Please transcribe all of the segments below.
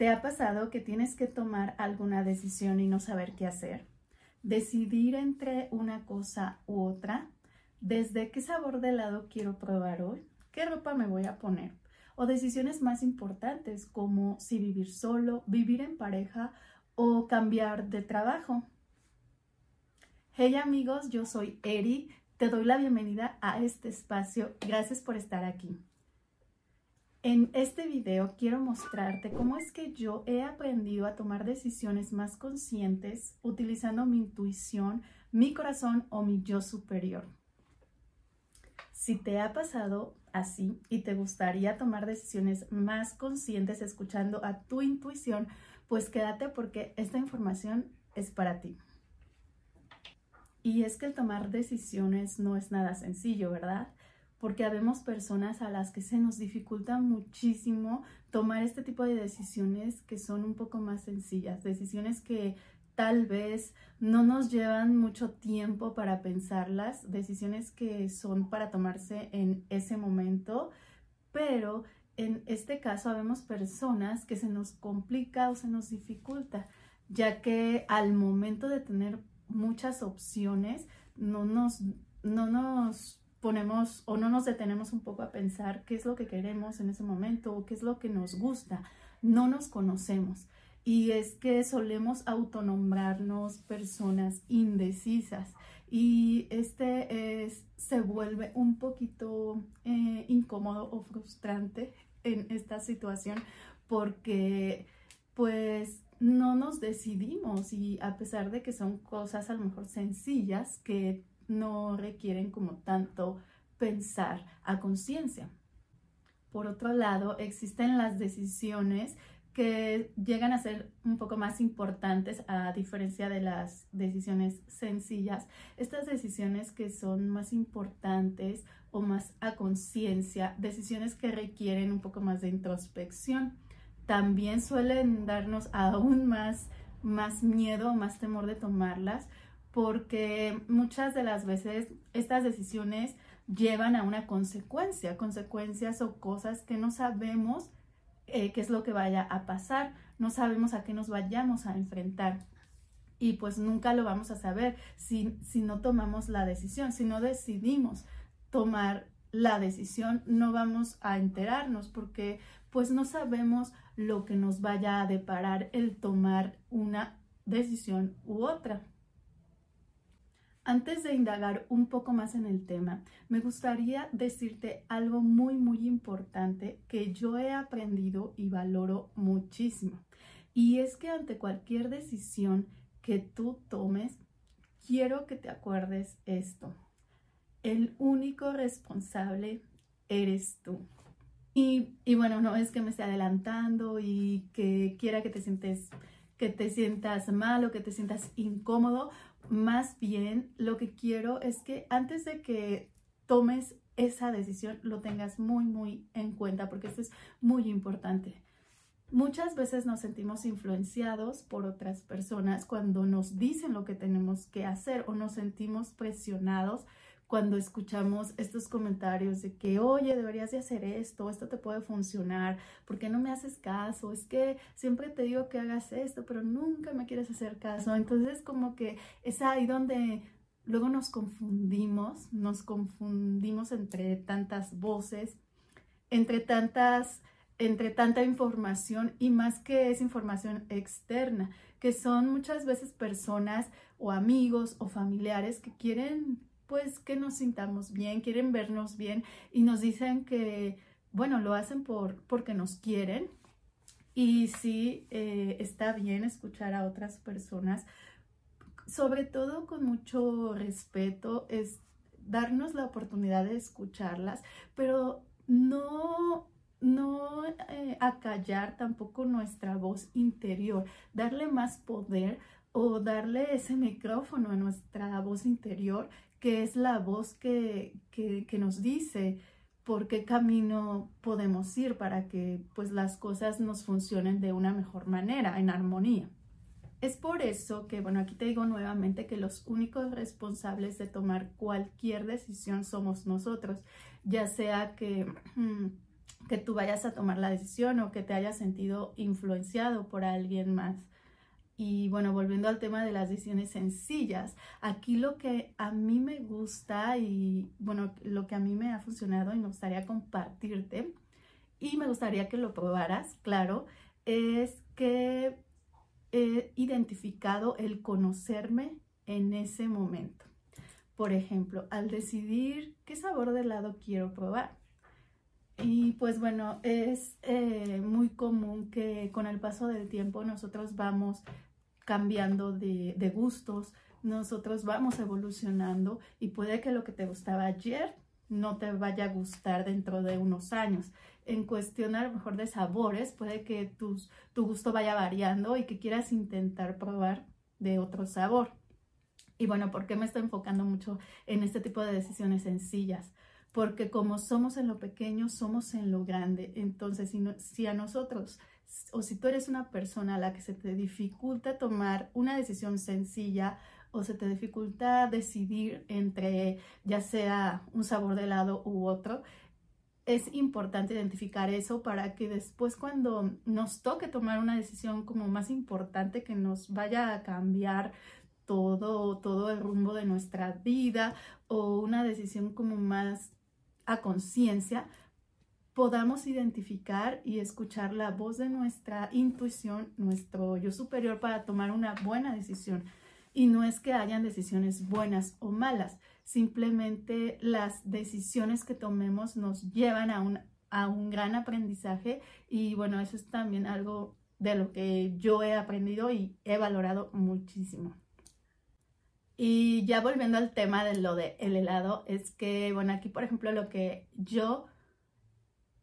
¿Te ha pasado que tienes que tomar alguna decisión y no saber qué hacer? Decidir entre una cosa u otra. ¿Desde qué sabor de helado quiero probar hoy? ¿Qué ropa me voy a poner? O decisiones más importantes como si vivir solo, vivir en pareja o cambiar de trabajo. Hey amigos, yo soy Eri. Te doy la bienvenida a este espacio. Gracias por estar aquí. En este video quiero mostrarte cómo es que yo he aprendido a tomar decisiones más conscientes utilizando mi intuición, mi corazón o mi yo superior. Si te ha pasado así y te gustaría tomar decisiones más conscientes escuchando a tu intuición, pues quédate porque esta información es para ti. Y es que el tomar decisiones no es nada sencillo, ¿verdad? Porque habemos personas a las que se nos dificulta muchísimo tomar este tipo de decisiones que son un poco más sencillas, decisiones que tal vez no nos llevan mucho tiempo para pensarlas, decisiones que son para tomarse en ese momento, pero en este caso habemos personas que se nos complica o se nos dificulta, ya que al momento de tener muchas opciones no nos, no nos ponemos o no nos detenemos un poco a pensar qué es lo que queremos en ese momento o qué es lo que nos gusta. No nos conocemos. Y es que solemos autonombrarnos personas indecisas y este es, se vuelve un poquito eh, incómodo o frustrante en esta situación porque pues no nos decidimos y a pesar de que son cosas a lo mejor sencillas que no requieren como tanto pensar a conciencia. Por otro lado, existen las decisiones que llegan a ser un poco más importantes a diferencia de las decisiones sencillas. Estas decisiones que son más importantes o más a conciencia, decisiones que requieren un poco más de introspección, también suelen darnos aún más, más miedo, más temor de tomarlas porque muchas de las veces estas decisiones llevan a una consecuencia, consecuencias o cosas que no sabemos eh, qué es lo que vaya a pasar, no sabemos a qué nos vayamos a enfrentar. Y pues nunca lo vamos a saber si, si no tomamos la decisión, si no decidimos tomar la decisión, no vamos a enterarnos porque pues no sabemos lo que nos vaya a deparar el tomar una decisión u otra. Antes de indagar un poco más en el tema, me gustaría decirte algo muy, muy importante que yo he aprendido y valoro muchísimo. Y es que ante cualquier decisión que tú tomes, quiero que te acuerdes esto. El único responsable eres tú. Y, y, bueno, no es que me esté adelantando y que quiera que te sientes que te sientas mal o que te sientas incómodo, más bien, lo que quiero es que antes de que tomes esa decisión, lo tengas muy, muy en cuenta, porque esto es muy importante. Muchas veces nos sentimos influenciados por otras personas cuando nos dicen lo que tenemos que hacer o nos sentimos presionados cuando escuchamos estos comentarios de que, oye, deberías de hacer esto, esto te puede funcionar, ¿por qué no me haces caso? Es que siempre te digo que hagas esto, pero nunca me quieres hacer caso. Entonces, como que es ahí donde luego nos confundimos, nos confundimos entre tantas voces, entre tantas entre tanta información y más que es información externa, que son muchas veces personas o amigos o familiares que quieren pues que nos sintamos bien, quieren vernos bien y nos dicen que, bueno, lo hacen por, porque nos quieren. Y sí, eh, está bien escuchar a otras personas, sobre todo con mucho respeto, es darnos la oportunidad de escucharlas, pero no no eh, acallar tampoco nuestra voz interior, darle más poder o darle ese micrófono a nuestra voz interior que es la voz que, nos dice por qué camino podemos ir para que pues las cosas nos funcionen de una mejor manera, en armonía. Es por eso que, bueno, aquí te digo nuevamente que los únicos responsables de tomar cualquier decisión somos nosotros, ya sea que, que tú vayas a tomar la decisión o que te hayas sentido influenciado por alguien más. Y bueno, volviendo al tema de las decisiones sencillas, aquí lo que a mí me gusta y bueno, lo que a mí me ha funcionado y me gustaría compartirte y me gustaría que lo probaras, claro, es que he identificado el conocerme en ese momento. Por ejemplo, al decidir qué sabor de helado quiero probar. Y pues bueno, es eh, muy común que con el paso del tiempo nosotros vamos cambiando de, gustos, nosotros vamos evolucionando y puede que lo que te gustaba ayer no te vaya a gustar dentro de unos años. En cuestión a lo mejor de sabores, puede que tus, tu gusto vaya variando y que quieras intentar probar de otro sabor. Y bueno, ¿por qué me estoy enfocando mucho en este tipo de decisiones sencillas? Porque como somos en lo pequeño, somos en lo grande. Entonces, si, si a nosotros o si tú eres una persona a la que se te dificulta tomar una decisión sencilla o se te dificulta decidir entre ya sea un sabor de helado u otro, es importante identificar eso para que después cuando nos toque tomar una decisión como más importante que nos vaya a cambiar todo, todo el rumbo de nuestra vida o una decisión como más a conciencia, podamos identificar y escuchar la voz de nuestra intuición, nuestro yo superior para tomar una buena decisión. Y no es que hayan decisiones buenas o malas, simplemente las decisiones que tomemos nos llevan a un, a un gran aprendizaje y bueno, eso es también algo de lo que yo he aprendido y he valorado muchísimo. Y ya volviendo al tema de lo del el helado, es que, bueno, aquí por ejemplo lo que yo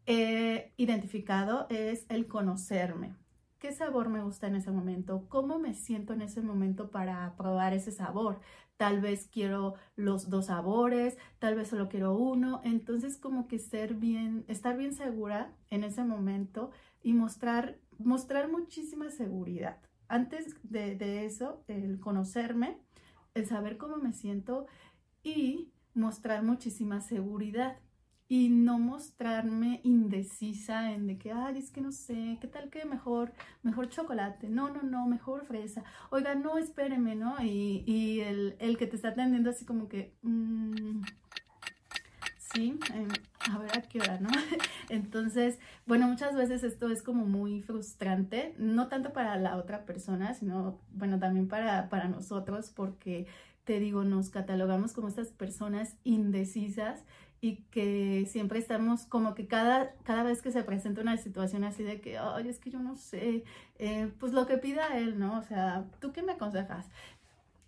he identificado es el conocerme qué sabor me gusta en ese momento, cómo me siento en ese momento para probar ese sabor. Tal vez quiero los dos sabores, tal vez solo quiero uno. Entonces como que ser bien, estar bien segura en ese momento y mostrar, mostrar muchísima seguridad. Antes de eso, el conocerme, el saber cómo me siento y mostrar muchísima seguridad y no mostrarme indecisa en de que, ay, es que no sé, ¿qué tal que mejor, mejor chocolate? No, no, no, mejor fresa. Oiga, no, espéreme, ¿no? Y, y el, el, que te está atendiendo así como que, mmm, sí, eh, a ver a qué hora, ¿no? Entonces, bueno, muchas veces esto es como muy frustrante, no tanto para la otra persona, sino, bueno, también para, para nosotros, porque te digo, nos catalogamos como estas personas indecisas y que siempre estamos como que cada, cada vez que se presenta una situación así de que, ay, es que yo no sé, eh, pues lo que pida él, ¿no? O sea, ¿tú qué me aconsejas?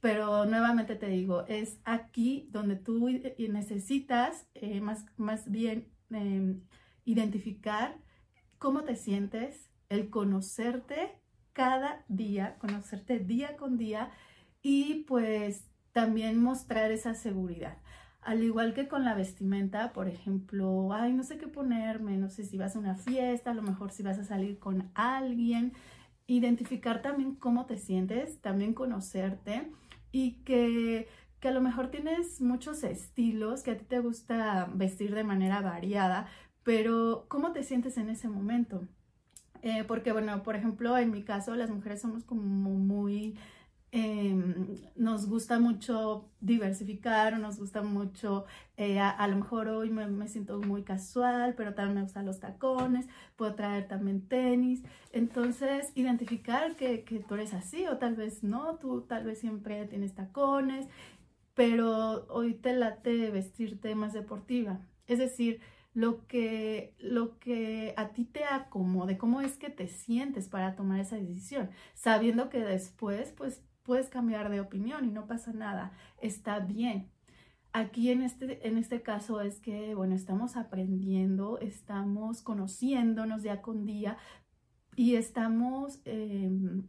Pero nuevamente te digo, es aquí donde tú necesitas eh, más, más bien identificar cómo te sientes, el conocerte cada día, conocerte día con día y pues también mostrar esa seguridad. Al igual que con la vestimenta, por ejemplo, ay, no sé qué ponerme, no sé si vas a una fiesta, a lo mejor si vas a salir con alguien, identificar también cómo te sientes, también conocerte y que, que a lo mejor tienes muchos estilos, que a ti te gusta vestir de manera variada, pero cómo te sientes en ese momento. Eh, porque, bueno, por ejemplo, en mi caso, las mujeres somos como muy Em, nos gusta mucho diversificar, nos gusta mucho, eh, a, lo mejor hoy me, siento muy casual, pero también me gustan los tacones, puedo traer también tenis. Entonces, identificar que, que tú eres así o tal vez no, tú tal vez siempre tienes tacones, pero hoy te late vestirte más deportiva. Es decir, lo que, lo que a ti te acomode, cómo es que te sientes para tomar esa decisión, sabiendo que después, pues puedes cambiar de opinión y no pasa nada, está bien. Aquí en este, en este caso es que, bueno, estamos aprendiendo, estamos conociéndonos día con día y estamos em,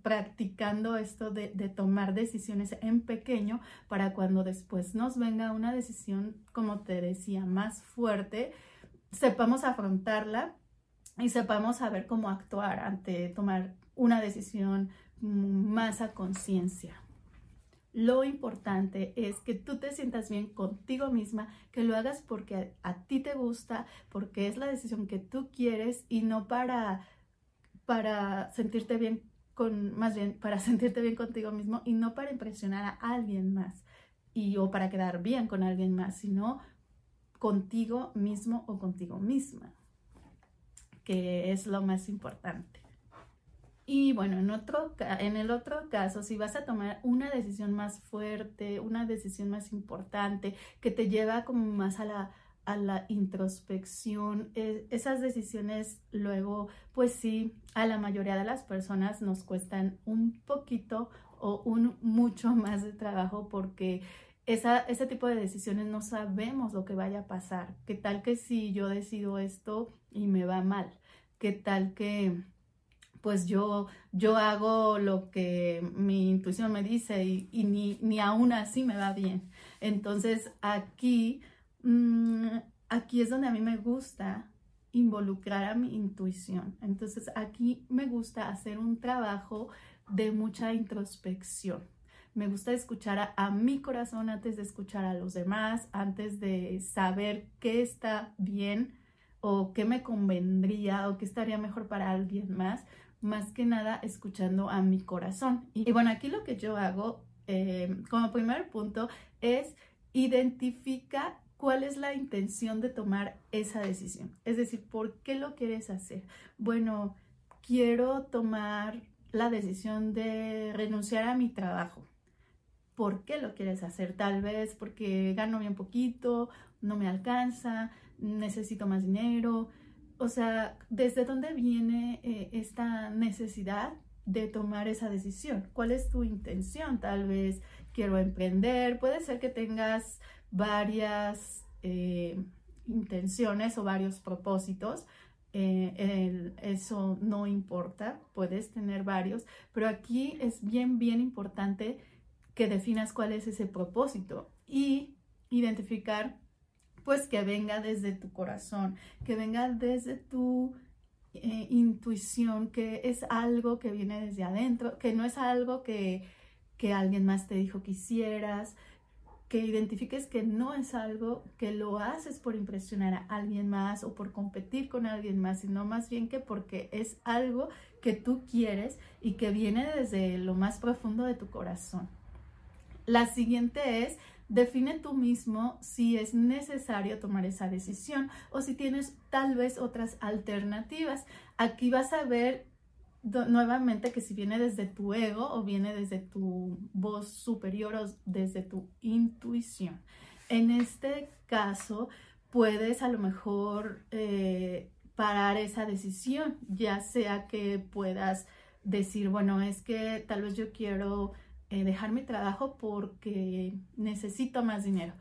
practicando esto de, de, tomar decisiones en pequeño para cuando después nos venga una decisión, como te decía, más fuerte, sepamos afrontarla y sepamos saber cómo actuar ante tomar una decisión más a conciencia. Lo importante es que tú te sientas bien contigo misma, que lo hagas porque a, ti te gusta, porque es la decisión que tú quieres y no para, para sentirte bien con, más bien para sentirte bien contigo mismo y no para impresionar a alguien más y o para quedar bien con alguien más, sino contigo mismo o contigo misma, que es lo más importante. Y bueno, en, otro, en el otro caso, si vas a tomar una decisión más fuerte, una decisión más importante, que te lleva como más a la, a la introspección, e, esas decisiones luego, pues sí, a la mayoría de las personas nos cuestan un poquito o un mucho más de trabajo porque esa, ese tipo de decisiones no sabemos lo que vaya a pasar. ¿Qué tal que si yo decido esto y me va mal? ¿Qué tal que pues yo, yo hago lo que mi intuición me dice y, ni, ni, aún así me va bien. Entonces aquí, mm, aquí es donde a mí me gusta involucrar a mi intuición. Entonces aquí me gusta hacer un trabajo de mucha introspección. Me gusta escuchar a, a, mi corazón antes de escuchar a los demás, antes de saber qué está bien o qué me convendría o qué estaría mejor para alguien más más que nada escuchando a mi corazón. Y, bueno, aquí lo que yo hago eh, como primer punto es identifica cuál es la intención de tomar esa decisión. Es decir, ¿por qué lo quieres hacer? Bueno, quiero tomar la decisión de renunciar a mi trabajo. ¿Por qué lo quieres hacer? Tal vez porque gano bien poquito, no me alcanza, necesito más dinero, o sea, ¿desde dónde viene eh, esta necesidad de tomar esa decisión? ¿Cuál es tu intención? Tal vez quiero emprender, puede ser que tengas varias eh, intenciones o varios propósitos. Eh, eso no importa, puedes tener varios, pero aquí es bien, bien importante que definas cuál es ese propósito y identificar pues que venga desde tu corazón, que venga desde tu eh, intuición, que es algo que viene desde adentro, que no es algo que, que alguien más te dijo que hicieras, que identifiques que no es algo que lo haces por impresionar a alguien más o por competir con alguien más, sino más bien que porque es algo que tú quieres y que viene desde lo más profundo de tu corazón. La siguiente es Define tú mismo si es necesario tomar esa decisión o si tienes tal vez otras alternativas. Aquí vas a ver nuevamente que si viene desde tu ego o viene desde tu voz superior o desde tu intuición. En este caso, puedes a lo mejor eh, parar esa decisión, ya sea que puedas decir, bueno, es que tal vez yo quiero eh, dejar mi trabajo porque necesito más dinero.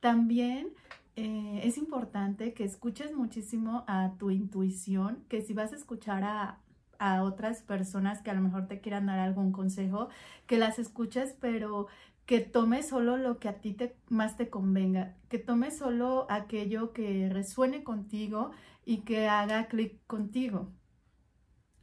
También eh, es importante que escuches muchísimo a tu intuición, que si vas a escuchar a, a otras personas que a lo mejor te quieran dar algún consejo, que las escuches, pero que tomes solo lo que a ti te, más te convenga, que tomes solo aquello que resuene contigo y que haga clic contigo.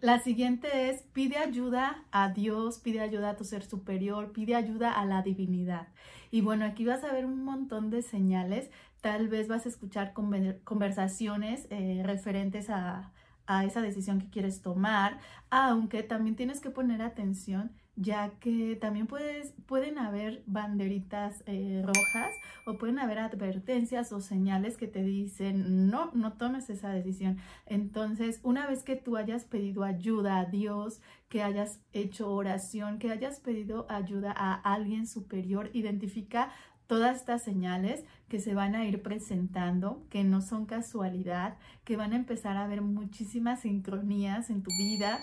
La siguiente es pide ayuda a Dios, pide ayuda a tu ser superior, pide ayuda a la divinidad. Y bueno, aquí vas a ver un montón de señales. Tal vez vas a escuchar conversaciones eh, referentes a, a esa decisión que quieres tomar, aunque también tienes que poner atención ya que también puedes, pueden haber banderitas eh, rojas o pueden haber advertencias o señales que te dicen no, no tomes esa decisión. Entonces, una vez que tú hayas pedido ayuda a Dios, que hayas hecho oración, que hayas pedido ayuda a alguien superior, identifica todas estas señales que se van a ir presentando, que no son casualidad, que van a empezar a haber muchísimas sincronías en tu vida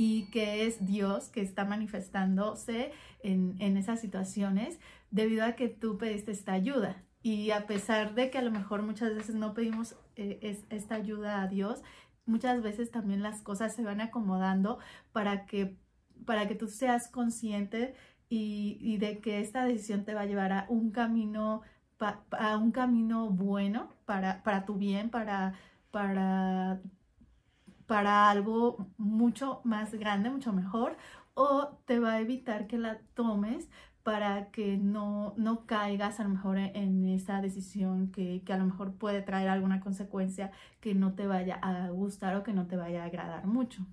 y que es Dios que está manifestándose en, esas situaciones debido a que tú pediste esta ayuda. Y a pesar de que a lo mejor muchas veces no pedimos eh, esta ayuda a Dios, muchas veces también las cosas se van acomodando para que, para que tú seas consciente y, de que esta decisión te va a llevar a un camino, a un camino bueno para, para tu bien, para, para para algo mucho más grande, mucho mejor, o te va a evitar que la tomes para que no, no caigas a lo mejor en esa decisión que, que, a lo mejor puede traer alguna consecuencia que no te vaya a gustar o que no te vaya a agradar mucho.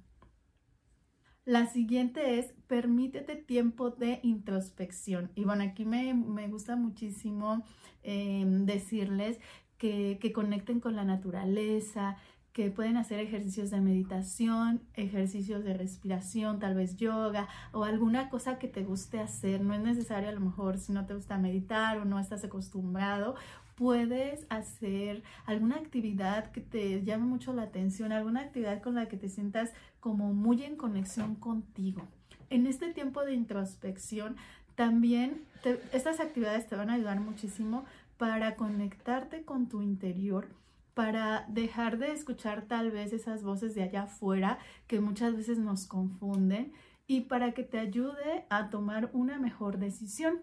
La siguiente es permítete tiempo de introspección. Y bueno, aquí me, gusta muchísimo em, decirles que, que conecten con la naturaleza, que pueden hacer ejercicios de meditación, ejercicios de respiración, tal vez yoga o alguna cosa que te guste hacer. No es necesario a lo mejor si no te gusta meditar o no estás acostumbrado puedes hacer alguna actividad que te llame mucho la atención, alguna actividad con la que te sientas como muy en conexión contigo. En este tiempo de introspección, también estas actividades te van a ayudar muchísimo para conectarte con tu interior, para dejar de escuchar tal vez esas voces de allá afuera que muchas veces nos confunden y para que te ayude a tomar una mejor decisión.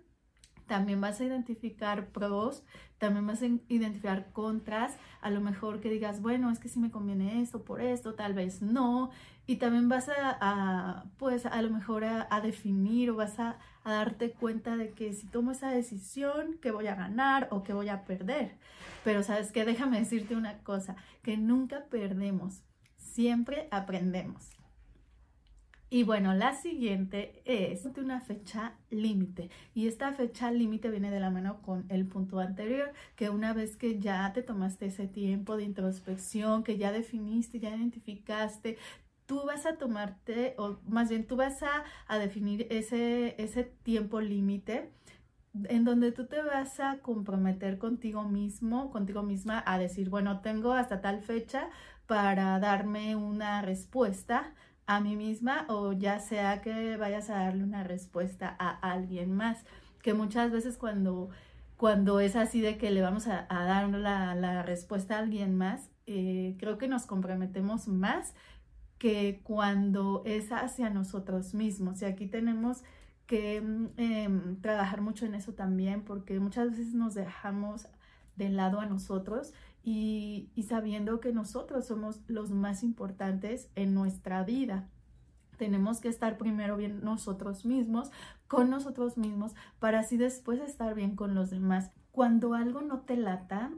También vas a identificar pros, también vas a identificar contras, a lo mejor que digas, bueno, es que si me conviene esto por esto, tal vez no, y también vas a, pues a lo mejor a, definir o vas a, a, darte cuenta de que si tomo esa decisión, que voy a ganar o que voy a perder. Pero sabes que déjame decirte una cosa, que nunca perdemos, siempre aprendemos. Y bueno, la siguiente es una fecha límite. Y esta fecha límite viene de la mano con el punto anterior, que una vez que ya te tomaste ese tiempo de introspección, que ya definiste, ya identificaste, tú vas a tomarte, o más bien tú vas a, a definir ese, ese tiempo límite en donde tú te vas a comprometer contigo mismo, contigo misma, a decir, bueno, tengo hasta tal fecha para darme una respuesta a mí misma o ya sea que vayas a darle una respuesta a alguien más, que muchas veces cuando, cuando es así de que le vamos a, dar la, respuesta a alguien más, eh, creo que nos comprometemos más que cuando es hacia nosotros mismos. Y aquí tenemos que mm, em, trabajar mucho en eso también, porque muchas veces nos dejamos de lado a nosotros y, sabiendo que nosotros somos los más importantes en nuestra vida. Tenemos que estar primero bien nosotros mismos, con nosotros mismos, para así después estar bien con los demás. Cuando algo no te lata,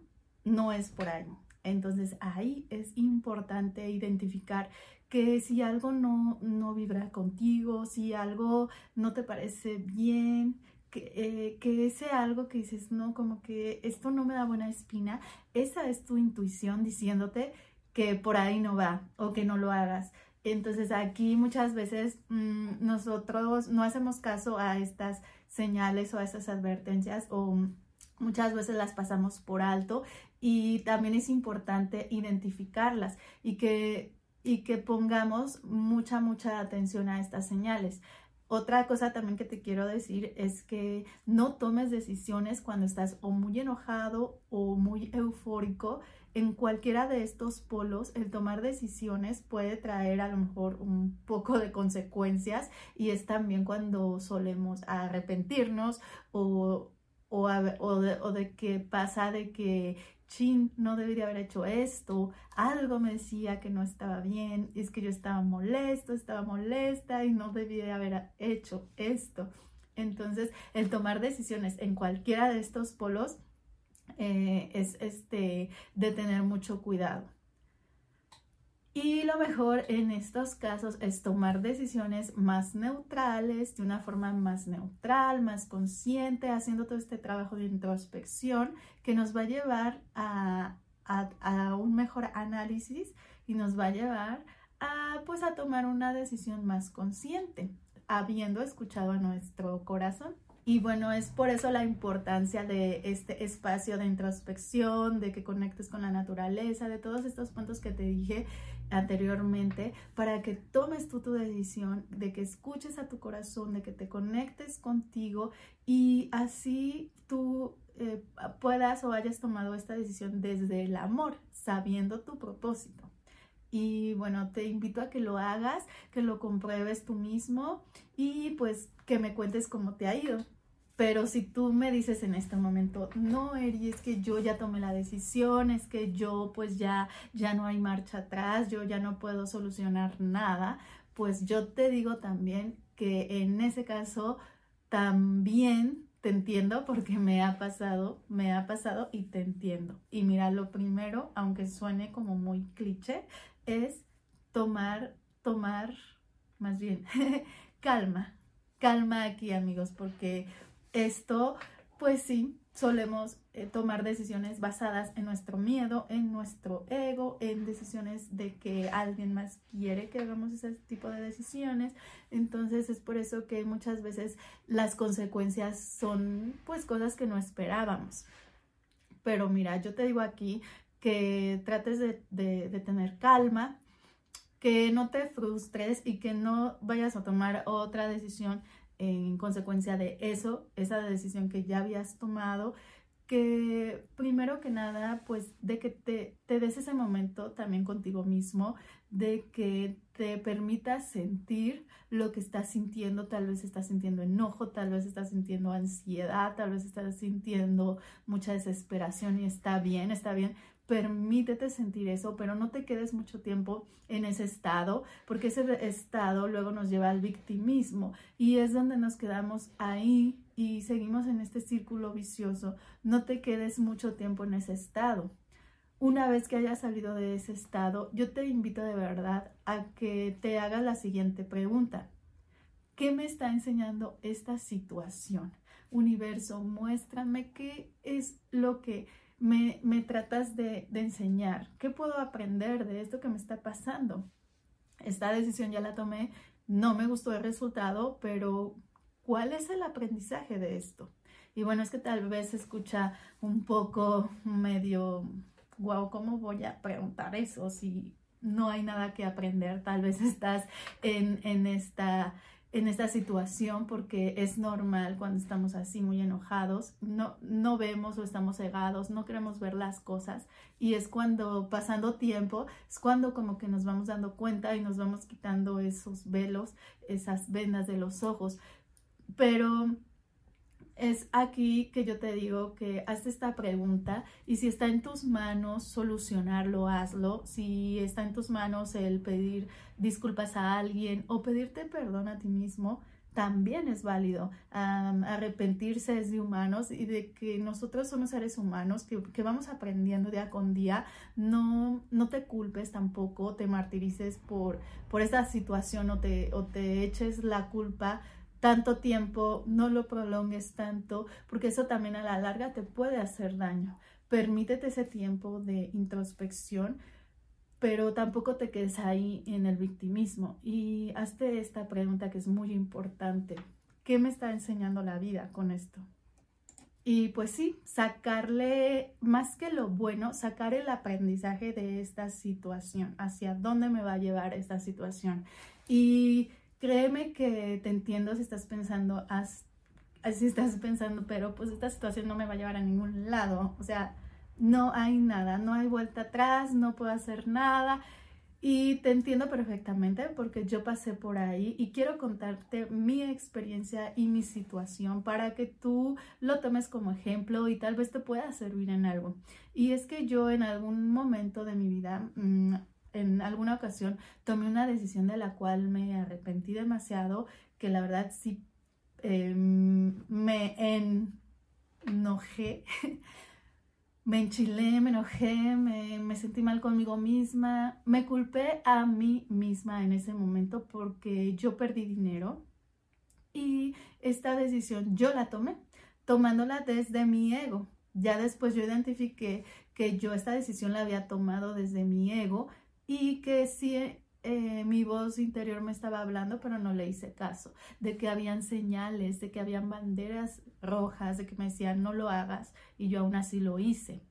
no es por ahí. Entonces ahí es importante identificar que si algo no, no vibra contigo, si algo no te parece bien, eh, que, ese algo que dices, no, como que esto no me da buena espina, esa es tu intuición diciéndote que por ahí no va o que no lo hagas. Entonces aquí muchas veces mm, nosotros no hacemos caso a estas señales o a esas advertencias o muchas veces las pasamos por alto y también es importante identificarlas y que, y que pongamos mucha, mucha atención a estas señales. Otra cosa también que te quiero decir es que no tomes decisiones cuando estás o muy enojado o muy eufórico. En cualquiera de estos polos, el tomar decisiones puede traer a lo mejor un poco de consecuencias y es también cuando solemos arrepentirnos o, o, de, o de que pasa de que chin, no debería haber hecho esto, algo me decía que no estaba bien, es que yo estaba molesto, estaba molesta y no debía haber hecho esto. Entonces, el tomar decisiones en cualquiera de estos polos eh, es este, de tener mucho cuidado. Y lo mejor en estos casos es tomar decisiones más neutrales, de una forma más neutral, más consciente, haciendo todo este trabajo de introspección que nos va a llevar a, un mejor análisis y nos va a llevar a, pues, a tomar una decisión más consciente, habiendo escuchado a nuestro corazón. Y bueno, es por eso la importancia de este espacio de introspección, de que conectes con la naturaleza, de todos estos puntos que te dije anteriormente, para que tomes tú tu decisión, de que escuches a tu corazón, de que te conectes contigo y así tú eh, puedas o hayas tomado esta decisión desde el amor, sabiendo tu propósito. Y bueno, te invito a que lo hagas, que lo compruebes tú mismo y pues que me cuentes cómo te ha ido. Pero si tú me dices en este momento, no, Eri, es que yo ya tomé la decisión, es que yo pues ya, ya no hay marcha atrás, yo ya no puedo solucionar nada, pues yo te digo también que en ese caso también te entiendo porque me ha pasado, me ha pasado y te entiendo. Y mira, lo primero, aunque suene como muy cliché, es tomar, tomar, más bien, calma, calma aquí amigos, porque esto, pues sí, solemos eh, tomar decisiones basadas en nuestro miedo, en nuestro ego, en decisiones de que alguien más quiere que hagamos ese tipo de decisiones. Entonces es por eso que muchas veces las consecuencias son pues cosas que no esperábamos. Pero mira, yo te digo aquí que trates de, de tener calma, que no te frustres y que no vayas a tomar otra decisión en consecuencia de eso, esa decisión que ya habías tomado, que primero que nada, pues de que te, te des ese momento también contigo mismo, de que te permitas sentir lo que estás sintiendo, tal vez estás sintiendo enojo, tal vez estás sintiendo ansiedad, tal vez estás sintiendo mucha desesperación y está bien, está bien, permítete sentir eso, pero no te quedes mucho tiempo en ese estado, porque ese estado luego nos lleva al victimismo y es donde nos quedamos ahí y seguimos en este círculo vicioso. No te quedes mucho tiempo en ese estado. Una vez que hayas salido de ese estado, yo te invito de verdad a que te hagas la siguiente pregunta. ¿Qué me está enseñando esta situación? Universo, muéstrame qué es lo que me, tratas de, de enseñar? ¿Qué puedo aprender de esto que me está pasando? Esta decisión ya la tomé, no me gustó el resultado, pero ¿cuál es el aprendizaje de esto? Y bueno, es que tal vez se escucha un poco medio, wow, ¿cómo voy a preguntar eso si no hay nada que aprender? Tal vez estás en, en esta en esta situación porque es normal cuando estamos así muy enojados, no, no vemos o estamos cegados, no queremos ver las cosas y es cuando pasando tiempo, es cuando como que nos vamos dando cuenta y nos vamos quitando esos velos, esas vendas de los ojos. Pero es aquí que yo te digo que haz esta pregunta y si está en tus manos solucionarlo, hazlo. Si está en tus manos el pedir disculpas a alguien o pedirte perdón a ti mismo, también es válido. arrepentirse es de humanos y de que nosotros somos seres humanos que, vamos aprendiendo día con día. No, no te culpes tampoco, te martirices por, por esta situación o te, o te eches la culpa tanto tiempo, no lo prolongues tanto, porque eso también a la larga te puede hacer daño. Permítete ese tiempo de introspección, pero tampoco te quedes ahí en el victimismo. Y hazte esta pregunta que es muy importante. ¿Qué me está enseñando la vida con esto? Y pues sí, sacarle, más que lo bueno, sacar el aprendizaje de esta situación, hacia dónde me va a llevar esta situación. Y créeme que te entiendo si estás pensando, si estás pensando, pero pues esta situación no me va a llevar a ningún lado. O sea, no hay nada, no hay vuelta atrás, no puedo hacer nada. Y te entiendo perfectamente porque yo pasé por ahí y quiero contarte mi experiencia y mi situación para que tú lo tomes como ejemplo y tal vez te pueda servir en algo. Y es que yo en algún momento de mi vida mm, en alguna ocasión tomé una decisión de la cual me arrepentí demasiado, que la verdad sí em, me enojé, me enchilé, me enojé, me, me sentí mal conmigo misma, me culpé a mí misma en ese momento porque yo perdí dinero y esta decisión yo la tomé, tomándola desde mi ego. Ya después yo identifiqué que yo esta decisión la había tomado desde mi ego y que sí eh, mi voz interior me estaba hablando, pero no le hice caso, de que habían señales, de que habían banderas rojas, de que me decían no lo hagas y yo aún así lo hice.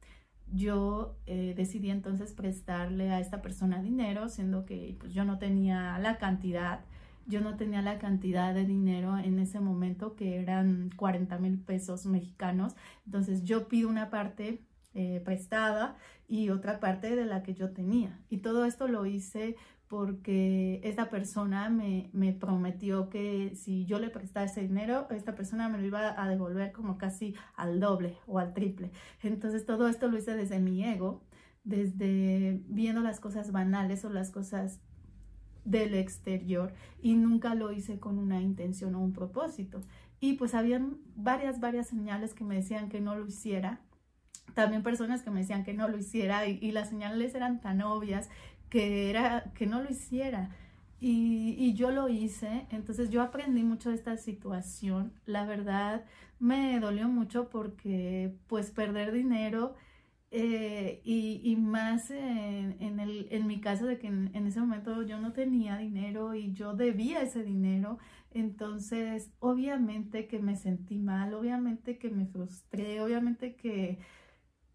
Yo eh, decidí entonces prestarle a esta persona dinero, siendo que pues, yo no tenía la cantidad, yo no tenía la cantidad de dinero en ese momento que eran 40 mil pesos mexicanos. Entonces yo pido una parte eh, prestada y otra parte de la que yo tenía. Y todo esto lo hice porque esta persona me, me, prometió que si yo le prestaba ese dinero, esta persona me lo iba a devolver como casi al doble o al triple. Entonces todo esto lo hice desde mi ego, desde viendo las cosas banales o las cosas del exterior y nunca lo hice con una intención o un propósito. Y pues habían varias, varias señales que me decían que no lo hiciera. También personas que me decían que no lo hiciera y, las señales eran tan obvias que era que no lo hiciera. Y, y, yo lo hice, entonces yo aprendí mucho de esta situación. La verdad me dolió mucho porque pues perder dinero eh, y, y, más en, el, en, mi caso de que en, ese momento yo no tenía dinero y yo debía ese dinero, entonces obviamente que me sentí mal, obviamente que me frustré, obviamente que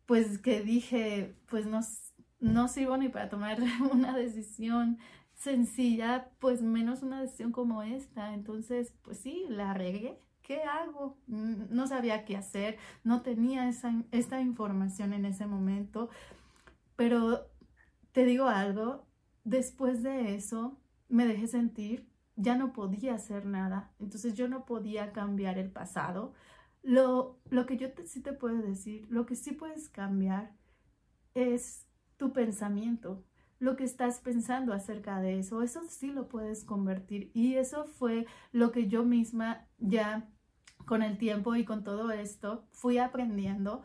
pues que dije pues no, no sirvo ni para tomar una decisión sencilla, pues menos una decisión como esta. Entonces, pues sí, la regué. ¿Qué hago? No sabía qué hacer, no tenía esa, esta información en ese momento. Pero te digo algo, después de eso me dejé sentir, ya no podía hacer nada. Entonces yo no podía cambiar el pasado. Lo, lo que yo sí te puedo decir, lo que sí puedes cambiar es tu pensamiento, lo que estás pensando acerca de eso. Eso sí lo puedes convertir. Y eso fue lo que yo misma ya con el tiempo y con todo esto fui aprendiendo.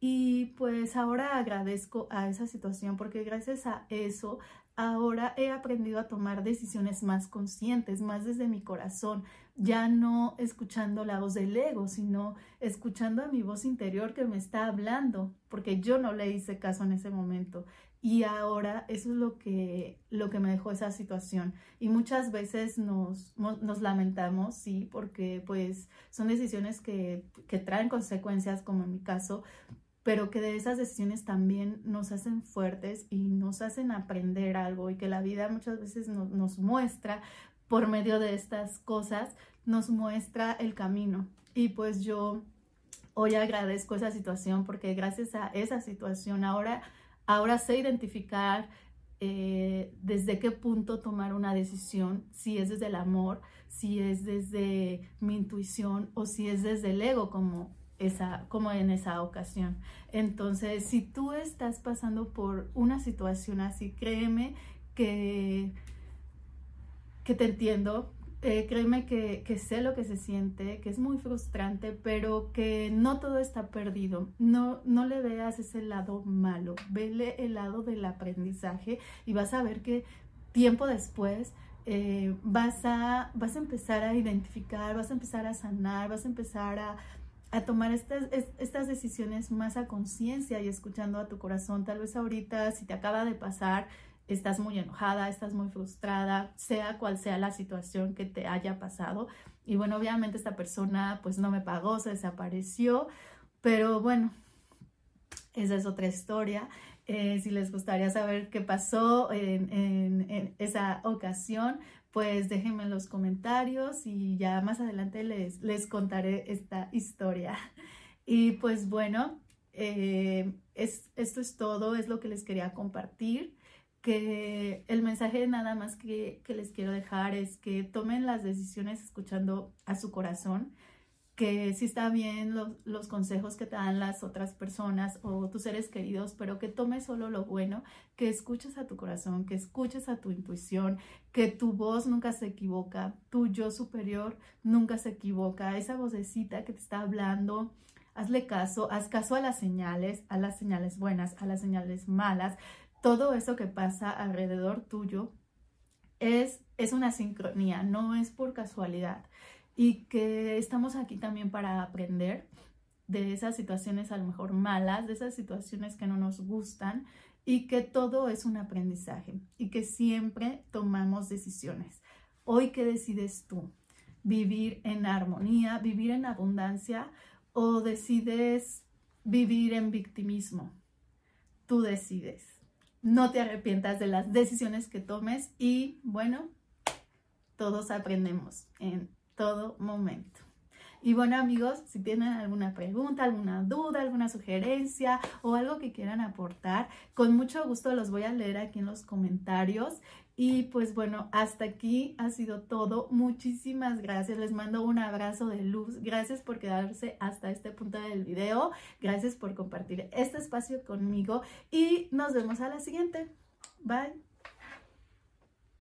Y pues ahora agradezco a esa situación porque gracias a eso ahora he aprendido a tomar decisiones más conscientes, más desde mi corazón, ya no escuchando la voz del ego, sino escuchando a mi voz interior que me está hablando, porque yo no le hice caso en ese momento. Y ahora eso es lo que, lo que me dejó esa situación. Y muchas veces nos, nos lamentamos, sí, porque pues son decisiones que, que traen consecuencias, como en mi caso, pero que de esas decisiones también nos hacen fuertes y nos hacen aprender algo y que la vida muchas veces nos, nos muestra por medio de estas cosas, nos muestra el camino. Y pues yo hoy agradezco esa situación porque gracias a esa situación ahora Ahora sé identificar eh, desde qué punto tomar una decisión, si es desde el amor, si es desde mi intuición o si es desde el ego como, esa, como en esa ocasión. Entonces, si tú estás pasando por una situación así, créeme que, que te entiendo, eh, créeme que, que, sé lo que se siente, que es muy frustrante, pero que no todo está perdido. No, no le veas ese lado malo, vele el lado del aprendizaje y vas a ver que tiempo después eh, vas, a, vas a empezar a identificar, vas a empezar a sanar, vas a empezar a, a tomar estas, estas decisiones más a conciencia y escuchando a tu corazón. Tal vez ahorita, si te acaba de pasar, estás muy enojada, estás muy frustrada, sea cual sea la situación que te haya pasado. Y bueno, obviamente esta persona pues no me pagó, se desapareció, pero bueno, esa es otra historia. Eh, si les gustaría saber qué pasó en, esa ocasión, pues déjenme en los comentarios y ya más adelante les, les contaré esta historia. Y pues bueno, eh, es, esto es todo, es lo que les quería compartir que el mensaje nada más que, que, les quiero dejar es que tomen las decisiones escuchando a su corazón, que si está bien los, los, consejos que te dan las otras personas o tus seres queridos, pero que tomes solo lo bueno, que escuches a tu corazón, que escuches a tu intuición, que tu voz nunca se equivoca, tu yo superior nunca se equivoca, esa vocecita que te está hablando, hazle caso, haz caso a las señales, a las señales buenas, a las señales malas, todo eso que pasa alrededor tuyo es, es una sincronía, no es por casualidad. Y que estamos aquí también para aprender de esas situaciones a lo mejor malas, de esas situaciones que no nos gustan y que todo es un aprendizaje y que siempre tomamos decisiones. Hoy, ¿qué decides tú? ¿Vivir en armonía, vivir en abundancia o decides vivir en victimismo? Tú decides no te arrepientas de las decisiones que tomes y bueno, todos aprendemos en todo momento. Y bueno amigos, si tienen alguna pregunta, alguna duda, alguna sugerencia o algo que quieran aportar, con mucho gusto los voy a leer aquí en los comentarios. Y pues bueno, hasta aquí ha sido todo. Muchísimas gracias. Les mando un abrazo de luz. Gracias por quedarse hasta este punto del video. Gracias por compartir este espacio conmigo y nos vemos a la siguiente. Bye.